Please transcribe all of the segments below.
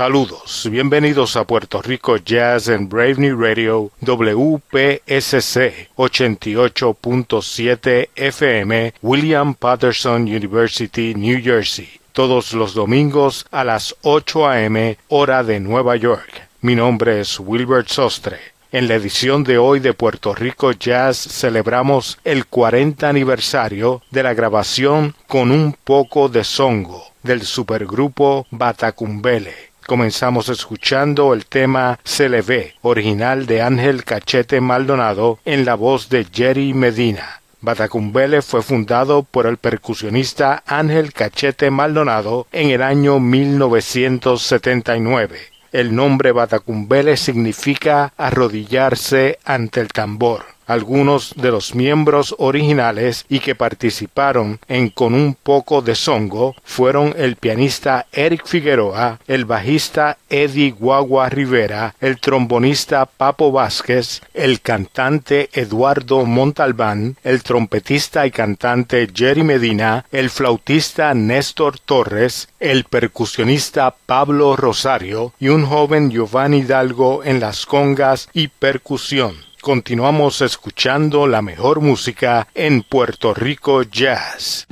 Saludos, bienvenidos a Puerto Rico Jazz en Brave Radio WPSC 88.7 FM William Patterson University, New Jersey, todos los domingos a las 8 a.m. hora de Nueva York. Mi nombre es Wilbert Sostre. En la edición de hoy de Puerto Rico Jazz celebramos el 40 aniversario de la grabación con un poco de songo del supergrupo Batacumbele. Comenzamos escuchando el tema Se le ve, original de Ángel Cachete Maldonado en la voz de Jerry Medina. Batacumbele fue fundado por el percusionista Ángel Cachete Maldonado en el año 1979. El nombre Batacumbele significa arrodillarse ante el tambor algunos de los miembros originales y que participaron en Con un poco de songo fueron el pianista Eric Figueroa, el bajista Eddie Guagua Rivera, el trombonista Papo Vázquez, el cantante Eduardo Montalbán, el trompetista y cantante Jerry Medina, el flautista Néstor Torres, el percusionista Pablo Rosario y un joven Giovanni Hidalgo en las congas y percusión. Continuamos escuchando la mejor música en Puerto Rico Jazz.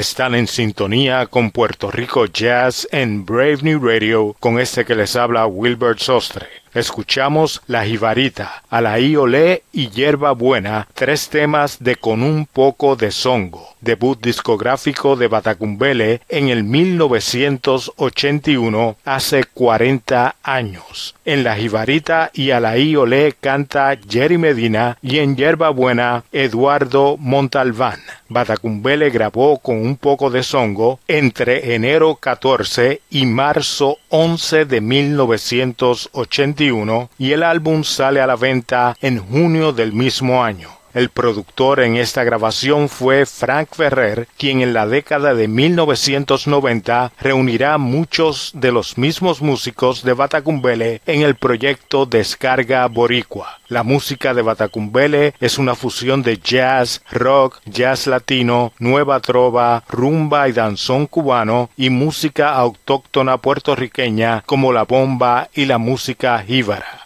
Están en sintonía con Puerto Rico Jazz en Brave New Radio con este que les habla Wilbert Sostre. Escuchamos La Jibarita, Alaí Olé y Hierba Buena, tres temas de Con un poco de songo, debut discográfico de Batacumbele en el 1981, hace 40 años. En La Jibarita y Alaí Olé canta Jerry Medina y en Hierba Buena Eduardo Montalbán. Batacumbele grabó con un poco de songo entre enero 14 y marzo 11 de 1981 y el álbum sale a la venta en junio del mismo año. El productor en esta grabación fue Frank Ferrer, quien en la década de 1990 reunirá muchos de los mismos músicos de Batacumbele en el proyecto Descarga Boricua. La música de Batacumbele es una fusión de jazz, rock, jazz latino, nueva trova, rumba y danzón cubano y música autóctona puertorriqueña como la bomba y la música jíbara.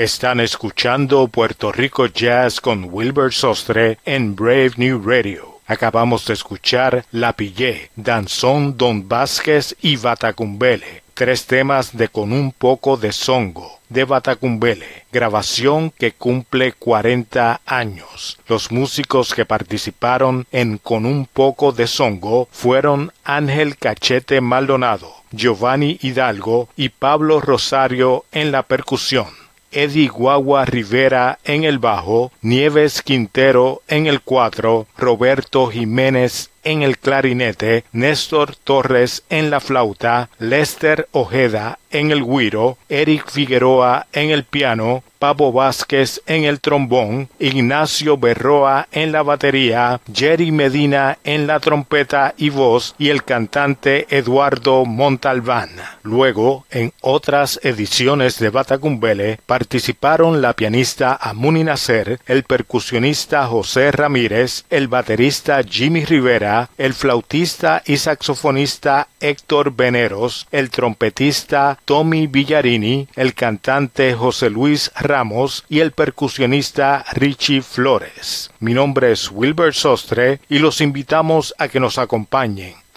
Están escuchando Puerto Rico Jazz con Wilbur Sostre en Brave New Radio. Acabamos de escuchar La Pillé, Danzón Don Vázquez y Batacumbele, tres temas de Con un poco de songo de Batacumbele, grabación que cumple 40 años. Los músicos que participaron en Con un poco de songo fueron Ángel Cachete Maldonado, Giovanni Hidalgo y Pablo Rosario en la percusión. Eddie Rivera en el bajo, Nieves Quintero en el cuatro, Roberto Jiménez en el clarinete, Néstor Torres en la flauta, Lester Ojeda en el guiro, Eric Figueroa en el piano, Pablo Vázquez en el trombón, Ignacio Berroa en la batería, Jerry Medina en la trompeta y voz y el cantante Eduardo Montalbán. Luego, en otras ediciones de Batacumbele, participaron la pianista Amuni Nacer, el percusionista José Ramírez, el baterista Jimmy Rivera, el flautista y saxofonista Héctor Veneros, el trompetista Tommy Villarini, el cantante José Luis Ramos y el percusionista Richie Flores. Mi nombre es Wilbert Sostre y los invitamos a que nos acompañen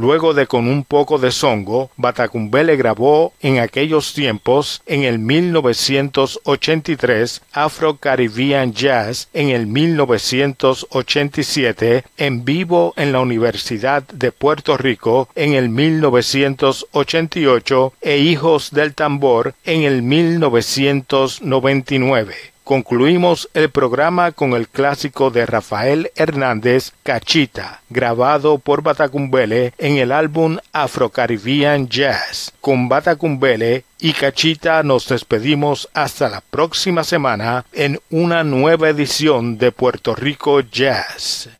Luego de con un poco de songo, Batacumbele grabó en aquellos tiempos, en el 1983, Afro Caribbean Jazz en el 1987, en vivo en la Universidad de Puerto Rico en el 1988 e Hijos del Tambor en el 1999. Concluimos el programa con el clásico de Rafael Hernández, Cachita, grabado por Batacumbele en el álbum Afro Caribbean Jazz. Con Batacumbele y Cachita nos despedimos hasta la próxima semana en una nueva edición de Puerto Rico Jazz.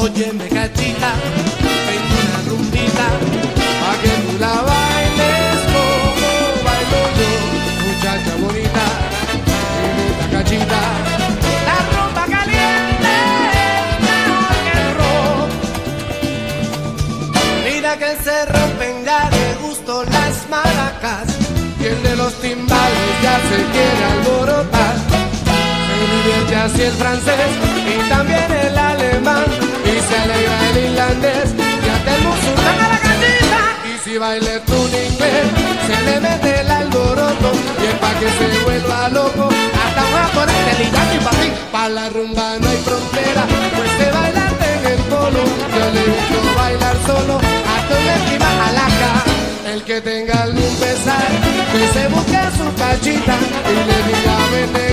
Óyeme, cachita, tengo una rumbita, pa' que tú la bailes como bailo yo. Muchacha bonita, mi cachita, la rumba caliente es mejor que el. Mira que se rompen ya de gusto las maracas, y el de los timbales ya se quiere alborotar. Se divierte así el francés y también el alemán Y baila tú en inglés. Se le mete el alboroto Y es pa' que se vuelva loco. Hasta un japonés del Irán y pa' mí Pa' la rumba no hay frontera. Pues se bailarte en el polo Yo le gusto bailar solo. Hasta una esquina a la ca el que tenga algún pesar, que se busque su cachita y le diga ven